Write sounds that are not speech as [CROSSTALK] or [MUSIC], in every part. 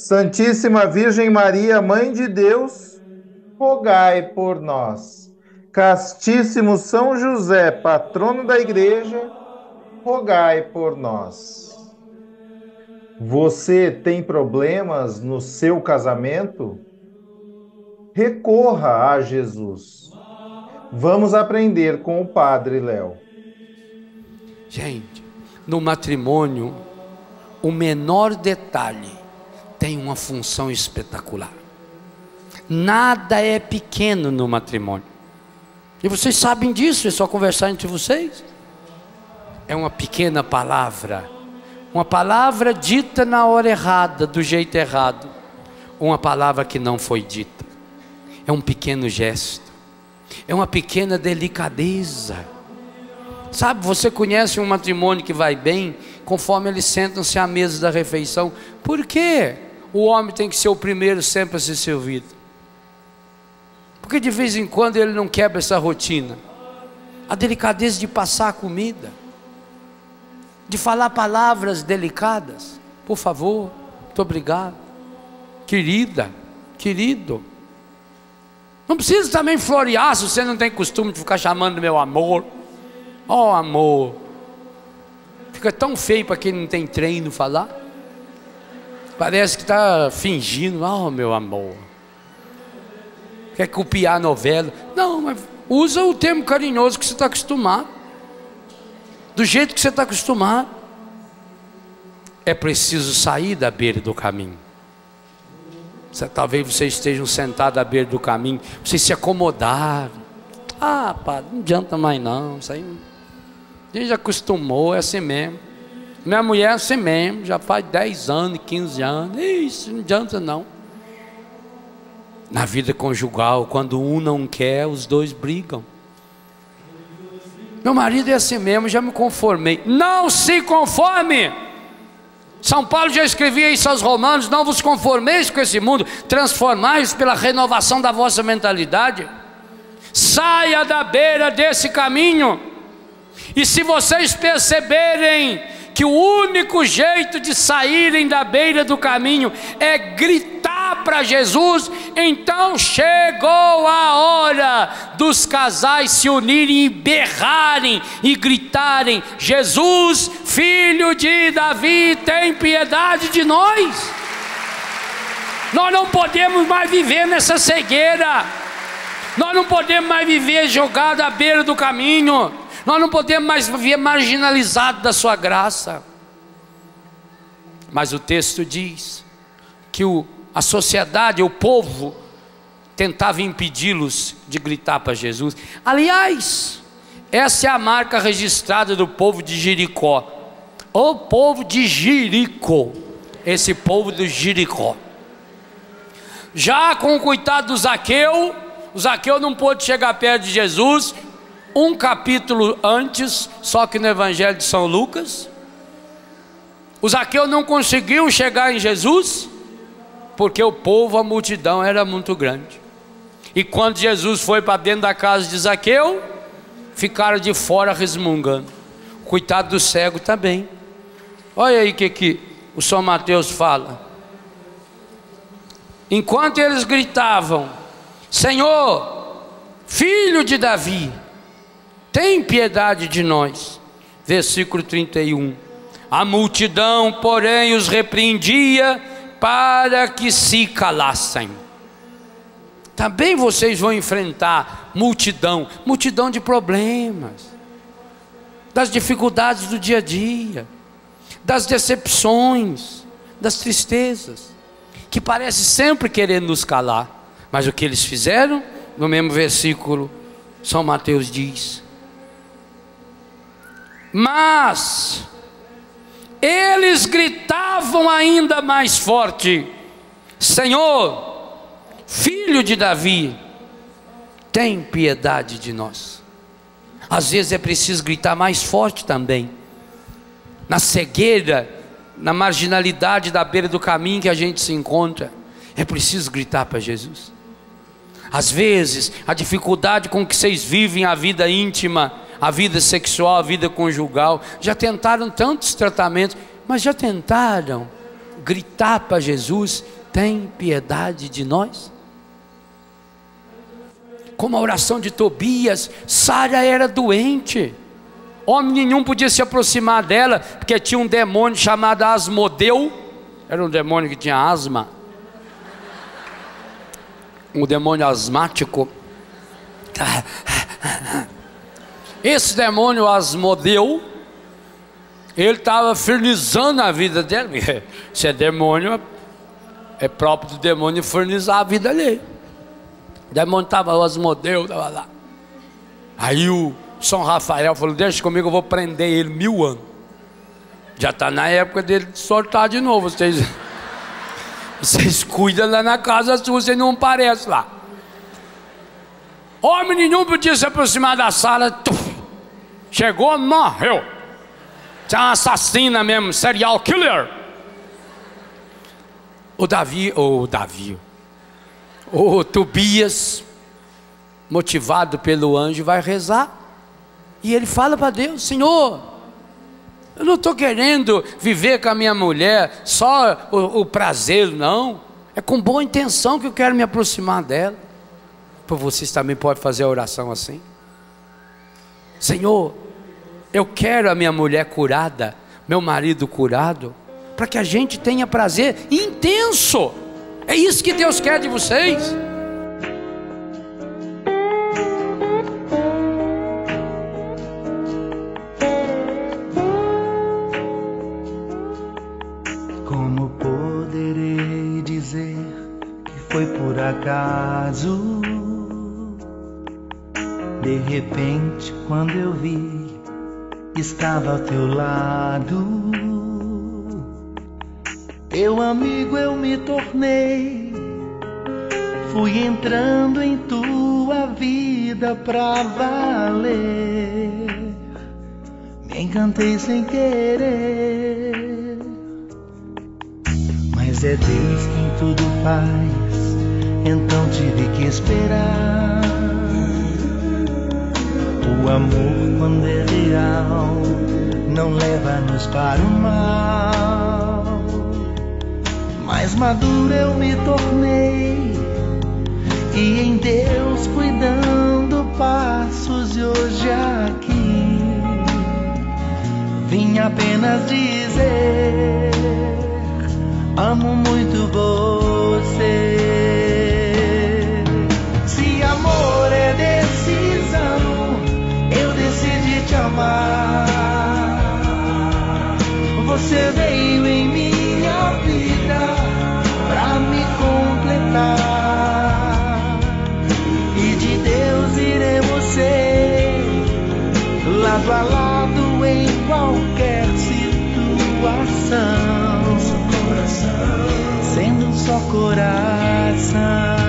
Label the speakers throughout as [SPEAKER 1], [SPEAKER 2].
[SPEAKER 1] Santíssima Virgem Maria, Mãe de Deus, rogai por nós. Castíssimo São José, patrono da Igreja, rogai por nós. Você tem problemas no seu casamento? Recorra a Jesus. Vamos aprender com o Padre Léo.
[SPEAKER 2] Gente, no matrimônio, o menor detalhe tem uma função espetacular. Nada é pequeno no matrimônio. E vocês sabem disso, é só conversar entre vocês. É uma pequena palavra, uma palavra dita na hora errada, do jeito errado, uma palavra que não foi dita. É um pequeno gesto, é uma pequena delicadeza Sabe, você conhece um matrimônio que vai bem conforme eles sentam-se à mesa da refeição. Por quê? O homem tem que ser o primeiro sempre a ser servido. Porque de vez em quando ele não quebra essa rotina. A delicadeza de passar a comida, de falar palavras delicadas. Por favor, muito obrigado. Querida, querido. Não precisa também florear se você não tem costume de ficar chamando meu amor. Oh amor, fica tão feio para quem não tem treino falar. Parece que está fingindo, oh meu amor. Quer copiar a novela? Não, mas usa o termo carinhoso que você está acostumado. Do jeito que você está acostumado. É preciso sair da beira do caminho. Talvez vocês estejam sentados à beira do caminho, vocês se acomodaram. Ah, pá, não adianta mais não, isso aí a gente já acostumou, é assim mesmo. Minha mulher é assim mesmo, já faz 10 anos, 15 anos. Isso não adianta não. Na vida conjugal, quando um não quer, os dois brigam. Meu marido é assim mesmo, já me conformei. Não se conforme. São Paulo já escrevia isso aos romanos: não vos conformeis com esse mundo, transformai-vos pela renovação da vossa mentalidade. Saia da beira desse caminho. E se vocês perceberem que o único jeito de saírem da beira do caminho é gritar para Jesus, então chegou a hora dos casais se unirem e berrarem e gritarem: Jesus, filho de Davi, tem piedade de nós. Nós não podemos mais viver nessa cegueira. Nós não podemos mais viver jogado à beira do caminho. Nós não podemos mais viver marginalizado da sua graça. Mas o texto diz que o, a sociedade, o povo, tentava impedi-los de gritar para Jesus. Aliás, essa é a marca registrada do povo de Jericó. O povo de Jericó. Esse povo do Jericó. Já com o coitado do Zaqueu, o Zaqueu não pôde chegar perto de Jesus, um capítulo antes, só que no Evangelho de São Lucas. O Zaqueu não conseguiu chegar em Jesus, porque o povo, a multidão era muito grande. E quando Jesus foi para dentro da casa de Zaqueu, ficaram de fora resmungando. Coitado do cego também. Olha aí o que, que o São Mateus fala. Enquanto eles gritavam: Senhor, filho de Davi, tem piedade de nós. Versículo 31. A multidão, porém, os repreendia para que se calassem. Também vocês vão enfrentar multidão, multidão de problemas, das dificuldades do dia a dia, das decepções, das tristezas, que parece sempre querer nos calar. Mas o que eles fizeram? No mesmo versículo, São Mateus diz: Mas eles gritavam ainda mais forte: Senhor, filho de Davi, tem piedade de nós. Às vezes é preciso gritar mais forte também, na cegueira, na marginalidade da beira do caminho que a gente se encontra, é preciso gritar para Jesus. Às vezes, a dificuldade com que vocês vivem a vida íntima, a vida sexual, a vida conjugal, já tentaram tantos tratamentos, mas já tentaram gritar para Jesus: tem piedade de nós? Como a oração de Tobias, Sara era doente, homem nenhum podia se aproximar dela, porque tinha um demônio chamado Asmodeu, era um demônio que tinha asma um demônio asmático. Esse demônio Asmodeu, ele estava fernizando a vida dele. [LAUGHS] Se é demônio, é próprio do demônio fernizar a vida dele. O demônio estava, Asmodeu estava lá. Aí o São Rafael falou: Deixa comigo, eu vou prender ele mil anos. Já está na época dele soltar de novo. Vocês. [LAUGHS] Vocês cuidam lá na casa sua, você não aparece lá. Homem nenhum podia se aproximar da sala. Tuf, chegou, morreu. Você é uma assassina mesmo, serial killer. O Davi, ou Davi, o Tobias, motivado pelo anjo, vai rezar. E ele fala para Deus: Senhor, eu não estou querendo viver com a minha mulher só o, o, prazer, não. É com boa intenção que eu quero me aproximar dela. Vocês também podem fazer a oração assim. Senhor, eu quero a minha mulher curada, meu marido curado, para que a gente tenha prazer intenso. É isso que Deus quer de vocês.
[SPEAKER 3] acaso. De repente, quando eu vi, estava ao teu lado. Teu amigo eu me tornei. Fui entrando em tua vida pra valer. Me encantei sem querer. Mas é Deus quem tudo faz então tive que esperar. O amor, quando é real, não leva-nos para o mal. Mais maduro eu me tornei, e em Deus cuidando passos, e hoje aqui vim apenas dizer: Amo muito você. Amar. Você veio em minha vida pra me completar. E de Deus iremos ser lado a lado em qualquer situação. Sendo só coração.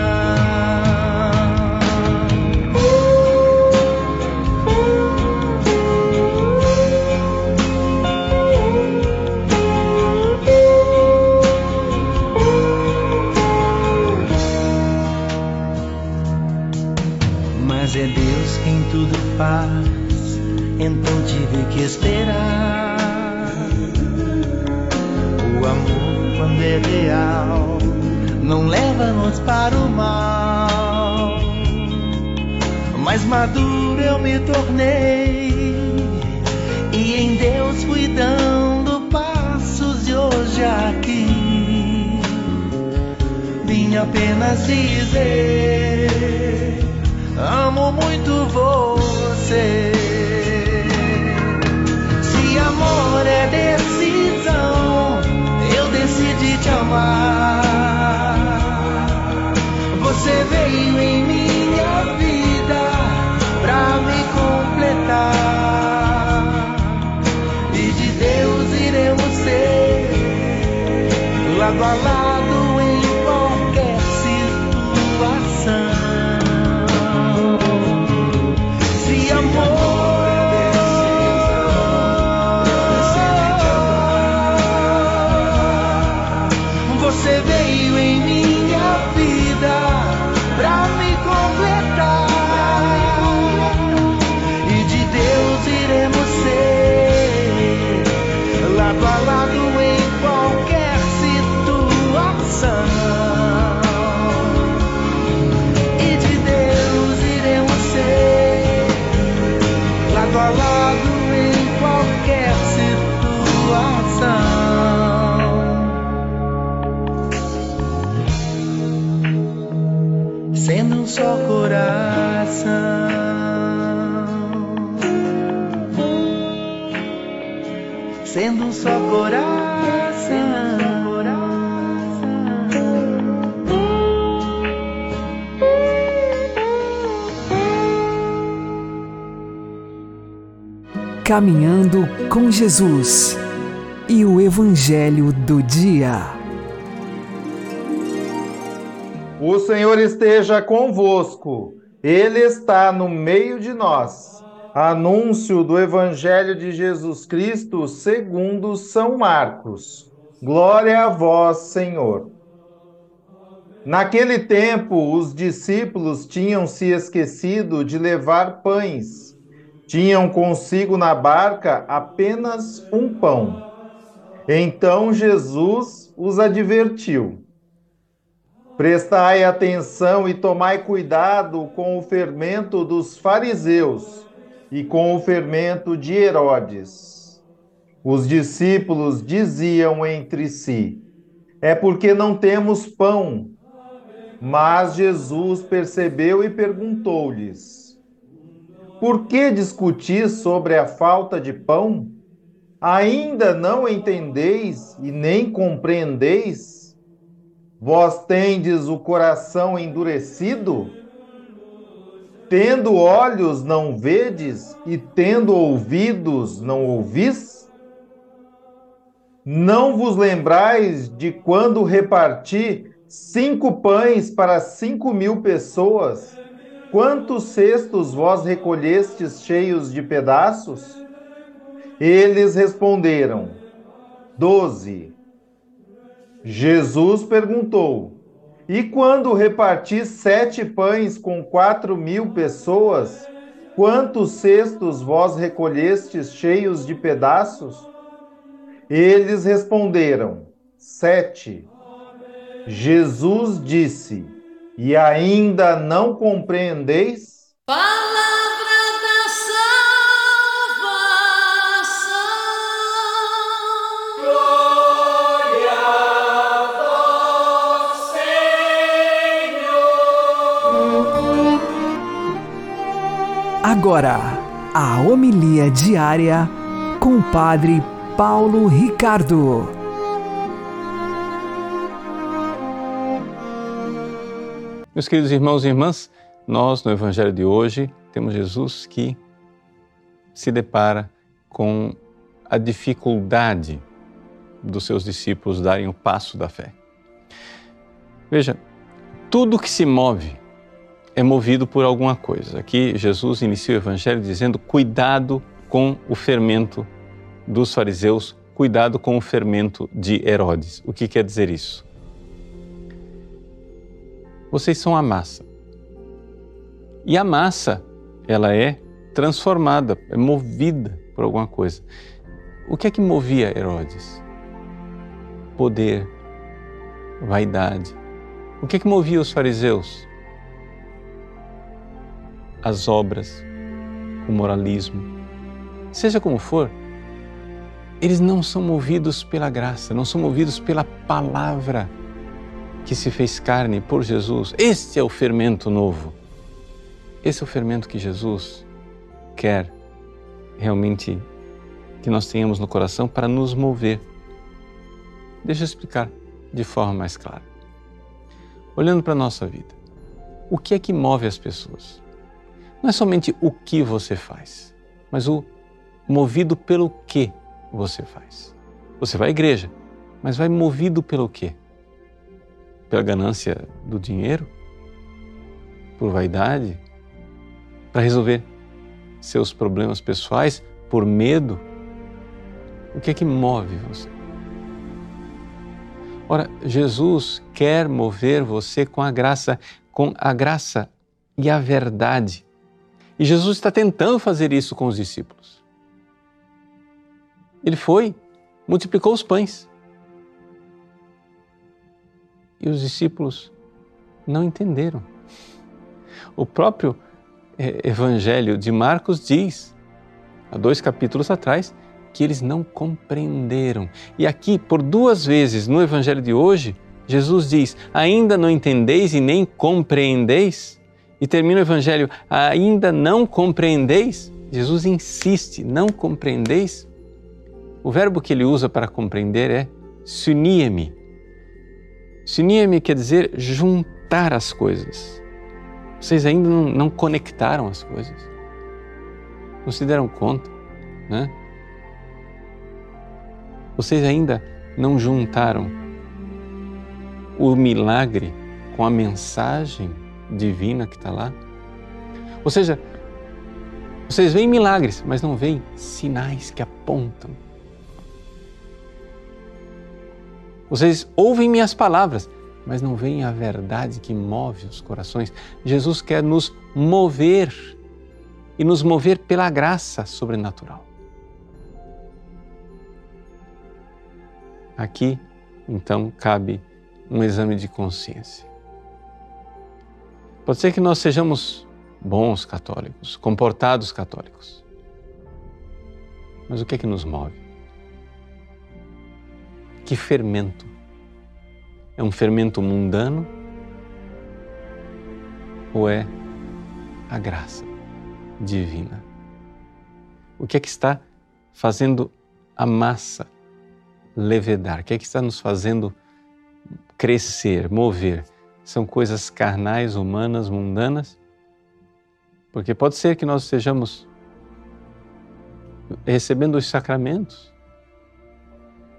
[SPEAKER 3] Paz, então tive que esperar. O amor, quando é real, não leva-nos para o mal. Mais maduro eu me tornei, e em Deus fui dando passos, e hoje aqui vim apenas dizer: Amo muito Se amor é decisão, eu decidi te amar. Você veio em minha vida pra me completar. E de Deus iremos ser lado a lado
[SPEAKER 4] Caminhando com Jesus e o Evangelho do Dia.
[SPEAKER 1] O Senhor esteja convosco, Ele está no meio de nós. Anúncio do Evangelho de Jesus Cristo segundo São Marcos. Glória a vós, Senhor. Naquele tempo, os discípulos tinham se esquecido de levar pães. Tinham consigo na barca apenas um pão. Então Jesus os advertiu. Prestai atenção e tomai cuidado com o fermento dos fariseus e com o fermento de Herodes. Os discípulos diziam entre si: É porque não temos pão. Mas Jesus percebeu e perguntou-lhes: Por que discutis sobre a falta de pão? Ainda não entendeis e nem compreendeis? Vós tendes o coração endurecido? Tendo olhos não vedes e tendo ouvidos não ouvis? Não vos lembrais de quando reparti cinco pães para cinco mil pessoas? Quantos cestos vós recolhestes cheios de pedaços? Eles responderam: Doze. Jesus perguntou: E quando reparti sete pães com quatro mil pessoas, quantos cestos vós recolhestes cheios de pedaços? Eles responderam: Sete. Jesus disse: E ainda não compreendeis?
[SPEAKER 5] Palavra da salvação. Glória a vós, Senhor.
[SPEAKER 4] Agora, a homilia diária com o Padre Paulo Ricardo.
[SPEAKER 6] Meus queridos irmãos e irmãs, nós no Evangelho de hoje temos Jesus que se depara com a dificuldade dos seus discípulos darem o passo da fé. Veja, tudo que se move é movido por alguma coisa. Aqui Jesus inicia o Evangelho dizendo: cuidado com o fermento dos fariseus, cuidado com o fermento de Herodes. O que quer dizer isso? Vocês são a massa. E a massa, ela é transformada, é movida por alguma coisa. O que é que movia Herodes? Poder, vaidade. O que é que movia os fariseus? As obras, o moralismo. Seja como for, eles não são movidos pela graça, não são movidos pela palavra. Que se fez carne por Jesus. Este é o fermento novo. Esse é o fermento que Jesus quer realmente que nós tenhamos no coração para nos mover. Deixa eu explicar de forma mais clara. Olhando para a nossa vida, o que é que move as pessoas? Não é somente o que você faz, mas o movido pelo que você faz. Você vai à igreja, mas vai movido pelo quê? Pela ganância do dinheiro? Por vaidade? Para resolver seus problemas pessoais? Por medo? O que é que move você? Ora, Jesus quer mover você com a graça, com a graça e a verdade. E Jesus está tentando fazer isso com os discípulos. Ele foi, multiplicou os pães. E os discípulos não entenderam. O próprio eh, Evangelho de Marcos diz, há dois capítulos atrás, que eles não compreenderam. E aqui, por duas vezes no Evangelho de hoje, Jesus diz: Ainda não entendeis e nem compreendeis? E termina o Evangelho: Ainda não compreendeis? Jesus insiste: Não compreendeis? O verbo que ele usa para compreender é sunie-me. Sunie-me quer dizer juntar as coisas. Vocês ainda não, não conectaram as coisas. Não se deram conta, né? Vocês ainda não juntaram o milagre com a mensagem divina que está lá? Ou seja, vocês veem milagres, mas não veem sinais que apontam. Vocês ouvem minhas palavras, mas não veem a verdade que move os corações. Jesus quer nos mover e nos mover pela graça sobrenatural. Aqui, então, cabe um exame de consciência. Pode ser que nós sejamos bons católicos, comportados católicos. Mas o que é que nos move? Que fermento? É um fermento mundano ou é a graça divina? O que é que está fazendo a massa levedar? O que é que está nos fazendo crescer, mover? São coisas carnais, humanas, mundanas? Porque pode ser que nós estejamos recebendo os sacramentos,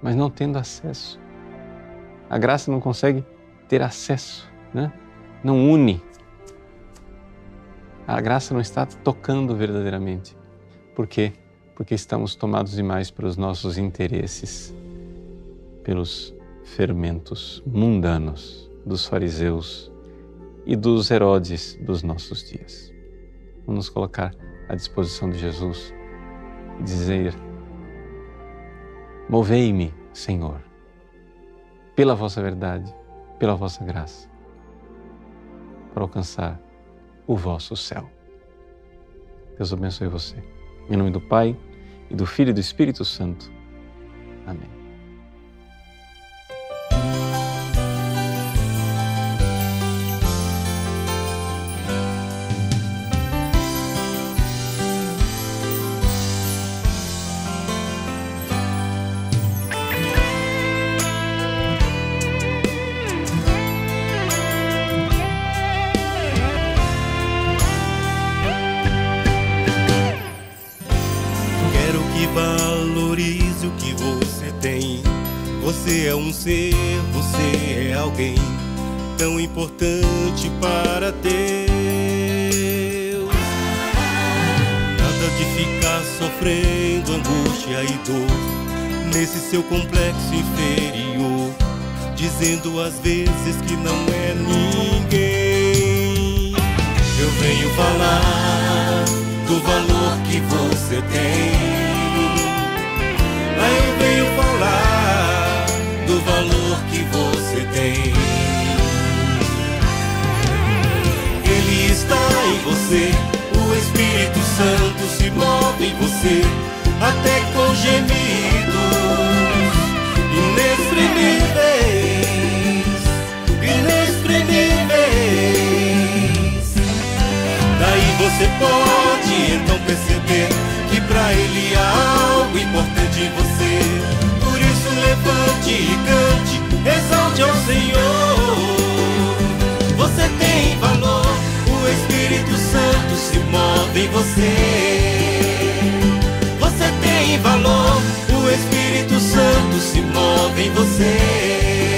[SPEAKER 6] mas não tendo acesso. A graça não consegue ter acesso, né? não une. A graça não está tocando verdadeiramente. Por quê? Porque estamos tomados demais pelos nossos interesses pelos fermentos mundanos dos fariseus e dos Herodes dos nossos dias. Vamos nos colocar à disposição de Jesus e dizer: Movei-me, Senhor, pela vossa verdade, pela vossa graça, para alcançar o vosso céu. Deus abençoe você. Em nome do Pai, e do Filho e do Espírito Santo. Amém.
[SPEAKER 7] Seu complexo inferior, dizendo às vezes que não é ninguém. Eu venho falar do valor que você tem. Eu venho falar do valor que você tem. Ele está em você, o Espírito Santo se move em você, até com inexprimíveis, inexprimíveis. Daí você pode então perceber que pra ele há algo importante em você. Por isso levante e cante, exalte ao Senhor. Você tem valor, o Espírito Santo se move em você. Valor, o Espírito Santo se move em você.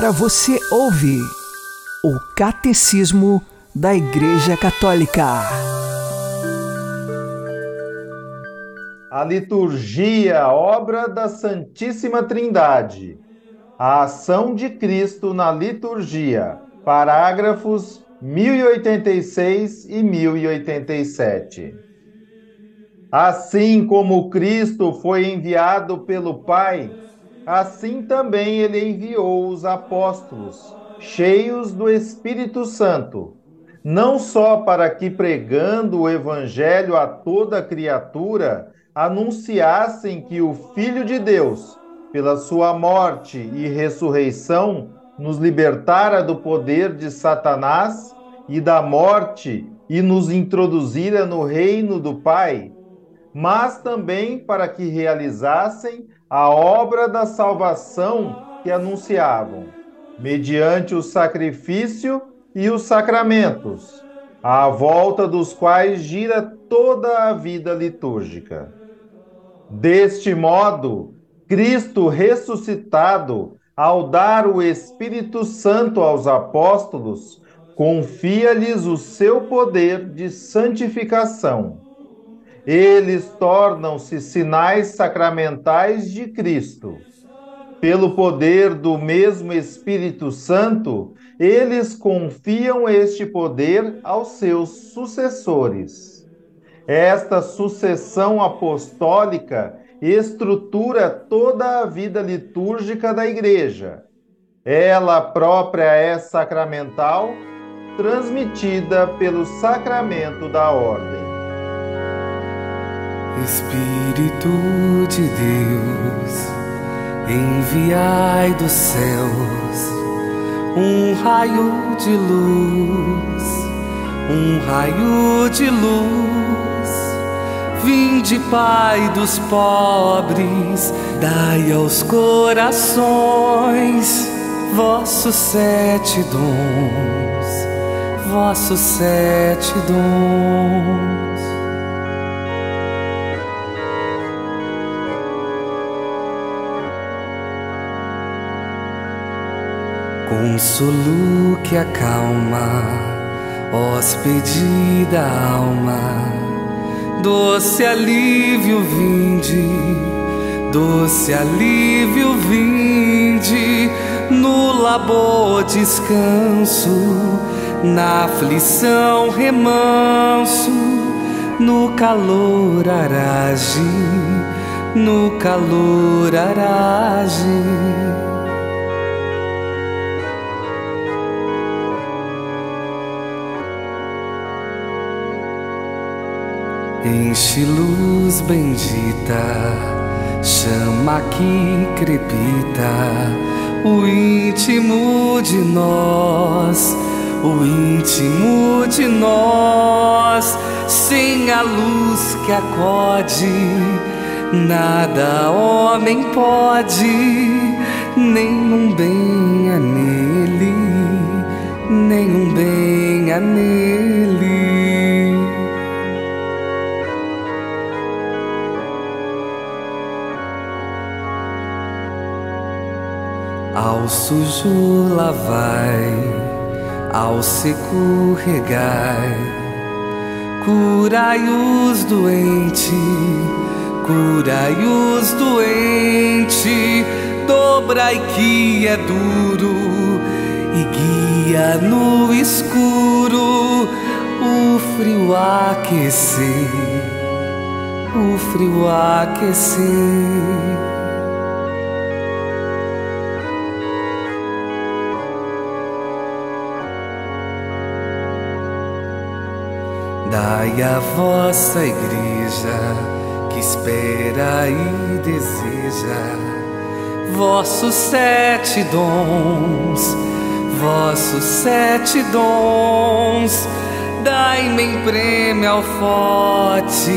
[SPEAKER 4] Agora você ouve o Catecismo da Igreja Católica.
[SPEAKER 1] A liturgia, obra da Santíssima Trindade. A ação de Cristo na liturgia. Parágrafos 1086 e 1087. Assim como Cristo foi enviado pelo Pai, assim também ele enviou os apóstolos, cheios do Espírito Santo, não só para que pregando o evangelho a toda criatura, anunciassem que o Filho de Deus, pela sua morte e ressurreição, nos libertara do poder de Satanás e da morte e nos introduzira no reino do Pai, mas também para que realizassem a obra da salvação que anunciavam, mediante o sacrifício e os sacramentos, à volta dos quais gira toda a vida litúrgica. Deste modo, Cristo ressuscitado, ao dar o Espírito Santo aos apóstolos, confia-lhes o seu poder de santificação. Eles tornam-se sinais sacramentais de Cristo. Pelo poder do mesmo Espírito Santo, eles confiam este poder aos seus sucessores. Esta sucessão apostólica estrutura toda a vida litúrgica da Igreja. Ela própria é sacramental, transmitida pelo sacramento da ordem.
[SPEAKER 8] Espírito de Deus, enviai dos céus um raio de luz, um raio de luz. Vinde, Pai dos pobres, dai aos corações vossos sete dons, vossos sete dons. Consolo que acalma, hóspede da alma, doce alívio vinde, doce alívio vinde, no labor descanso, na aflição remanso, no calor arage, no calor arage. Enche luz bendita, chama que crepita, o íntimo de nós, o íntimo de nós, sem a luz que acode, nada homem pode, nenhum bem há nele, nenhum bem há nele. Sujo lavai, ao seco regai, curai os doentes, curai os doentes, dobrai que é duro e guia no escuro o frio aquecer, o frio aquecer. Dai a vossa igreja que espera e deseja vossos sete dons, vossos sete dons. Dai-me em prêmio ao forte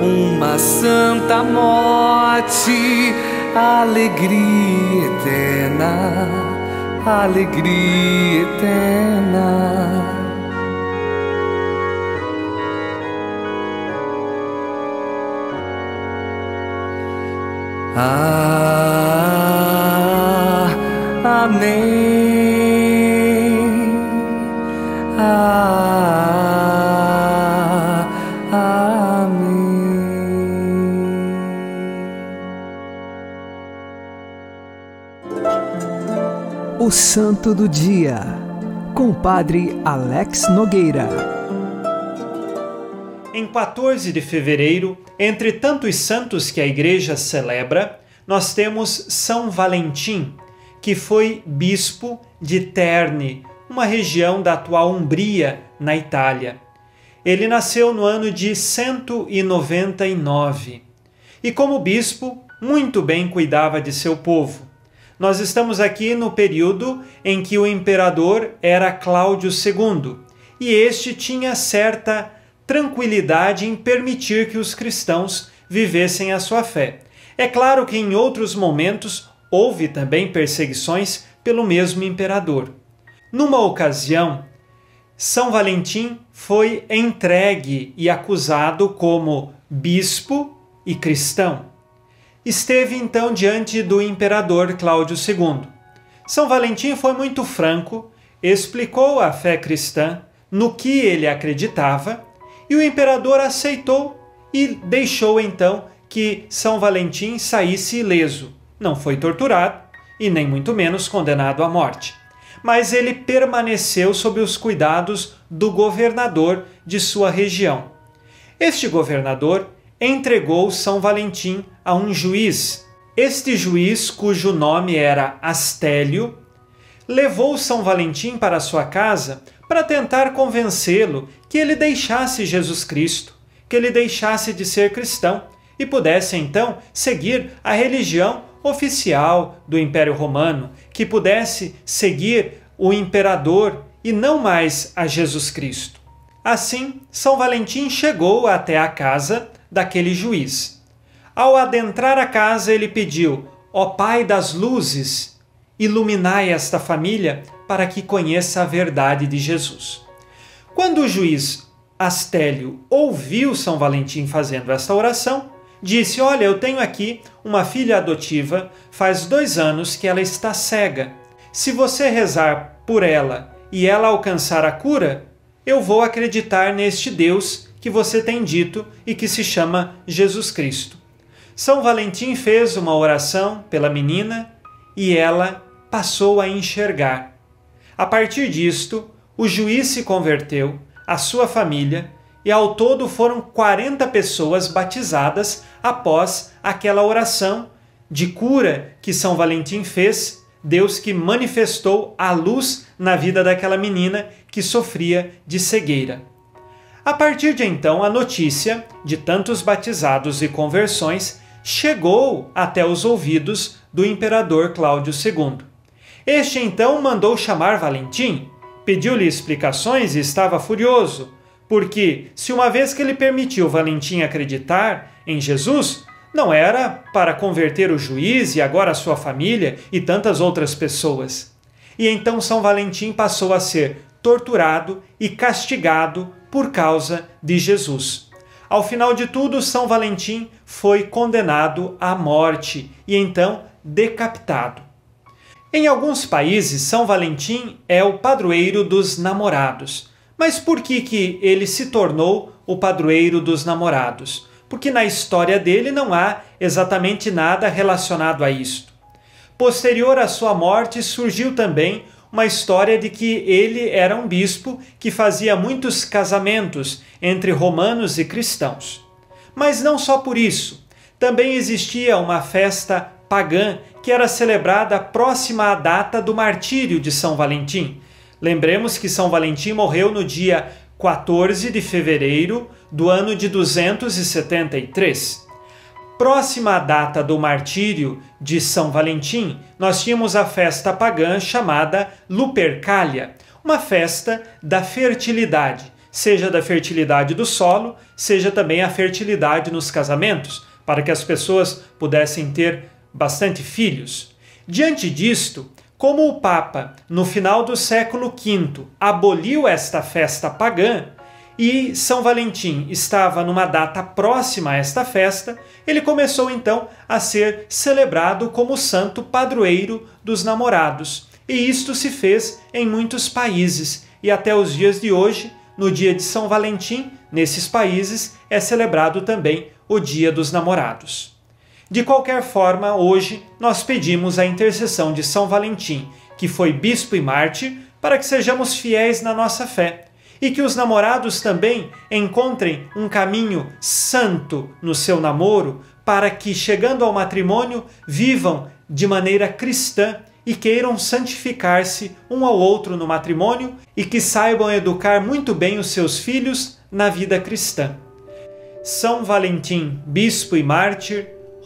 [SPEAKER 8] uma santa morte, alegria eterna, alegria eterna. Ah, amém. Ah, amém.
[SPEAKER 4] O Santo do Dia, com o Padre Alex Nogueira.
[SPEAKER 9] Em 14 de fevereiro, entre tantos santos que a Igreja celebra, nós temos São Valentim, que foi bispo de Terni, uma região da atual Hungria, na Itália. Ele nasceu no ano de 199 e, como bispo, muito bem cuidava de seu povo. Nós estamos aqui no período em que o imperador era Cláudio II e este tinha certa tranquilidade em permitir que os cristãos vivessem a sua fé. É claro que em outros momentos houve também perseguições pelo mesmo imperador. Numa ocasião, São Valentim foi entregue e acusado como bispo e cristão. Esteve então diante do imperador Cláudio II. São Valentim foi muito franco, explicou a fé cristã, no que ele acreditava e o imperador aceitou e deixou então que São Valentim saísse ileso. Não foi torturado e nem muito menos condenado à morte. Mas ele permaneceu sob os cuidados do governador de sua região. Este governador entregou São Valentim a um juiz. Este juiz, cujo nome era Astélio, levou São Valentim para sua casa para tentar convencê-lo que ele deixasse Jesus Cristo, que ele deixasse de ser cristão e pudesse então seguir a religião oficial do Império Romano, que pudesse seguir o imperador e não mais a Jesus Cristo. Assim, São Valentim chegou até a casa daquele juiz. Ao adentrar a casa, ele pediu: Ó Pai das luzes, iluminai esta família para que conheça a verdade de Jesus. Quando o juiz Astélio ouviu São Valentim fazendo esta oração, disse: Olha, eu tenho aqui uma filha adotiva, faz dois anos que ela está cega. Se você rezar por ela e ela alcançar a cura, eu vou acreditar neste Deus que você tem dito e que se chama Jesus Cristo. São Valentim fez uma oração pela menina e ela passou a enxergar. A partir disto, o juiz se converteu, a sua família, e ao todo foram 40 pessoas batizadas após aquela oração de cura que São Valentim fez, Deus que manifestou a luz na vida daquela menina que sofria de cegueira. A partir de então, a notícia de tantos batizados e conversões chegou até os ouvidos do imperador Cláudio II. Este então mandou chamar Valentim, pediu-lhe explicações e estava furioso, porque se uma vez que ele permitiu Valentim acreditar em Jesus, não era para converter o juiz e agora sua família e tantas outras pessoas. E então São Valentim passou a ser torturado e castigado por causa de Jesus. Ao final de tudo, São Valentim foi condenado à morte e então decapitado. Em alguns países, São Valentim é o padroeiro dos namorados. Mas por que, que ele se tornou o padroeiro dos namorados? Porque na história dele não há exatamente nada relacionado a isto. Posterior à sua morte, surgiu também uma história de que ele era um bispo que fazia muitos casamentos entre romanos e cristãos. Mas não só por isso, também existia uma festa pagã que era celebrada próxima à data do martírio de São Valentim. Lembremos que São Valentim morreu no dia 14 de fevereiro do ano de 273 próxima à data do martírio de São Valentim, nós tínhamos a festa pagã chamada Lupercalia, uma festa da fertilidade, seja da fertilidade do solo, seja também a fertilidade nos casamentos, para que as pessoas pudessem ter bastante filhos. Diante disto, como o Papa, no final do século V, aboliu esta festa pagã, e São Valentim estava numa data próxima a esta festa, ele começou então a ser celebrado como santo padroeiro dos namorados. E isto se fez em muitos países, e até os dias de hoje, no dia de São Valentim, nesses países é celebrado também o Dia dos Namorados. De qualquer forma, hoje nós pedimos a intercessão de São Valentim, que foi bispo e mártir, para que sejamos fiéis na nossa fé e que os namorados também encontrem um caminho santo no seu namoro, para que, chegando ao matrimônio, vivam de maneira cristã e queiram santificar-se um ao outro no matrimônio e que saibam educar muito bem os seus filhos na vida cristã. São Valentim, bispo e mártir,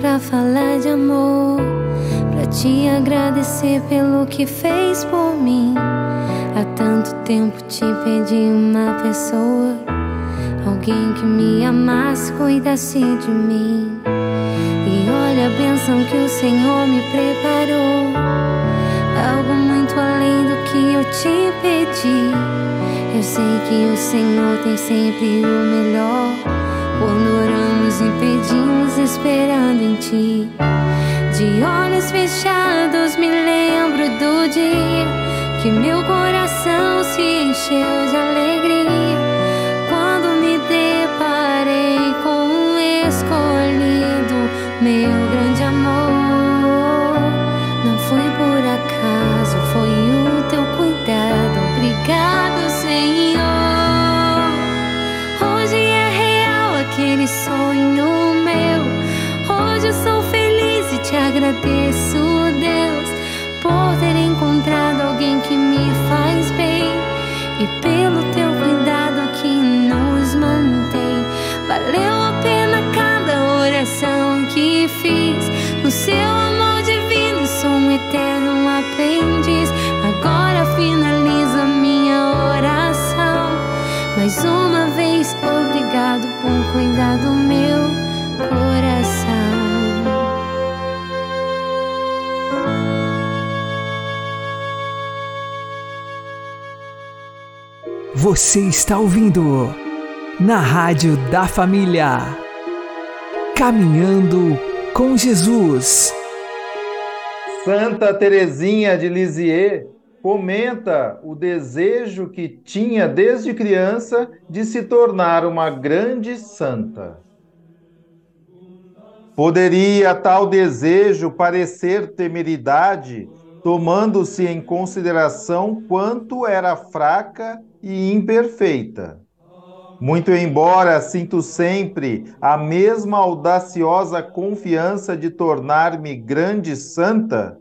[SPEAKER 10] Para falar de amor te agradecer pelo que fez por mim. Há tanto tempo te pedi uma pessoa, alguém que me amasse, cuidasse de mim. E olha a bênção que o Senhor me preparou, algo muito além do que eu te pedi. Eu sei que o Senhor tem sempre o melhor. Quando oramos e pedimos, esperando em ti. De olhos fechados me lembro do dia que meu coração se encheu de alegria cuidar do meu coração.
[SPEAKER 4] Você está ouvindo na Rádio da Família. Caminhando com Jesus.
[SPEAKER 1] Santa Teresinha de Lisieux comenta o desejo que tinha desde criança de se tornar uma grande santa. Poderia tal desejo parecer temeridade, tomando-se em consideração quanto era fraca e imperfeita. Muito embora sinto sempre a mesma audaciosa confiança de tornar-me grande santa,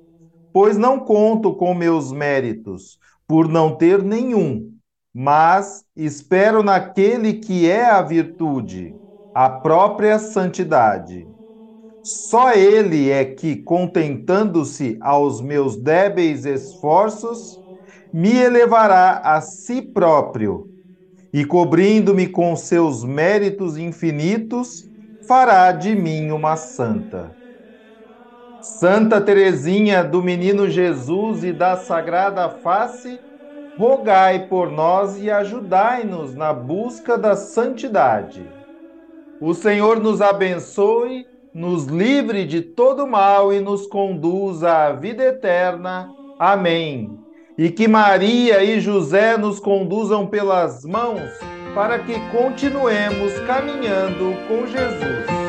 [SPEAKER 1] pois não conto com meus méritos, por não ter nenhum, mas espero naquele que é a virtude, a própria santidade. Só ele é que, contentando-se aos meus débeis esforços, me elevará a si próprio e, cobrindo-me com seus méritos infinitos, fará de mim uma santa. Santa Teresinha do Menino Jesus e da Sagrada Face, rogai por nós e ajudai-nos na busca da santidade. O Senhor nos abençoe, nos livre de todo mal e nos conduza à vida eterna. Amém. E que Maria e José nos conduzam pelas mãos para que continuemos caminhando com Jesus.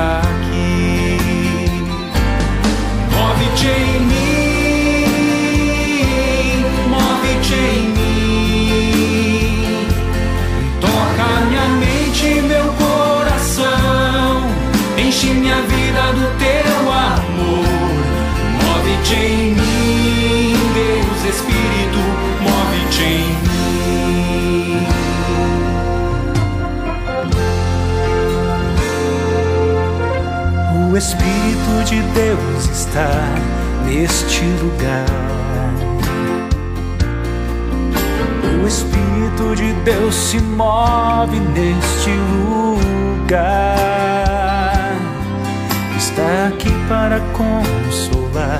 [SPEAKER 11] Espírito, move-te em mim.
[SPEAKER 12] O Espírito de Deus está neste lugar. O Espírito de Deus se move neste lugar. Está aqui para consolar,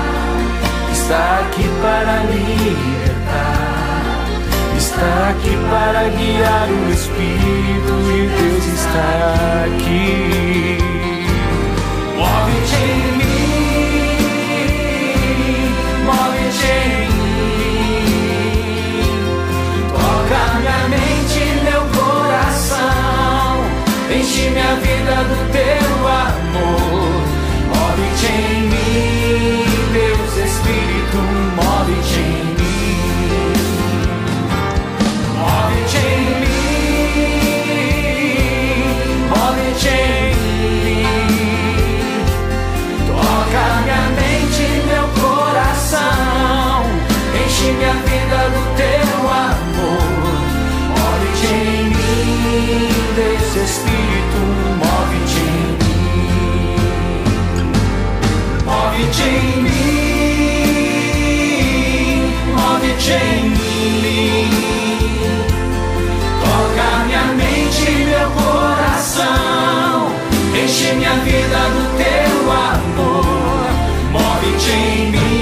[SPEAKER 12] está aqui para libertar, está aqui para guiar. O Espírito de Deus está aqui. Move-te em mim, move-te em mim. Toca minha mente meu coração. Enche minha vida do teu salve, Tim. minha vida no teu amor. Move-te em mim.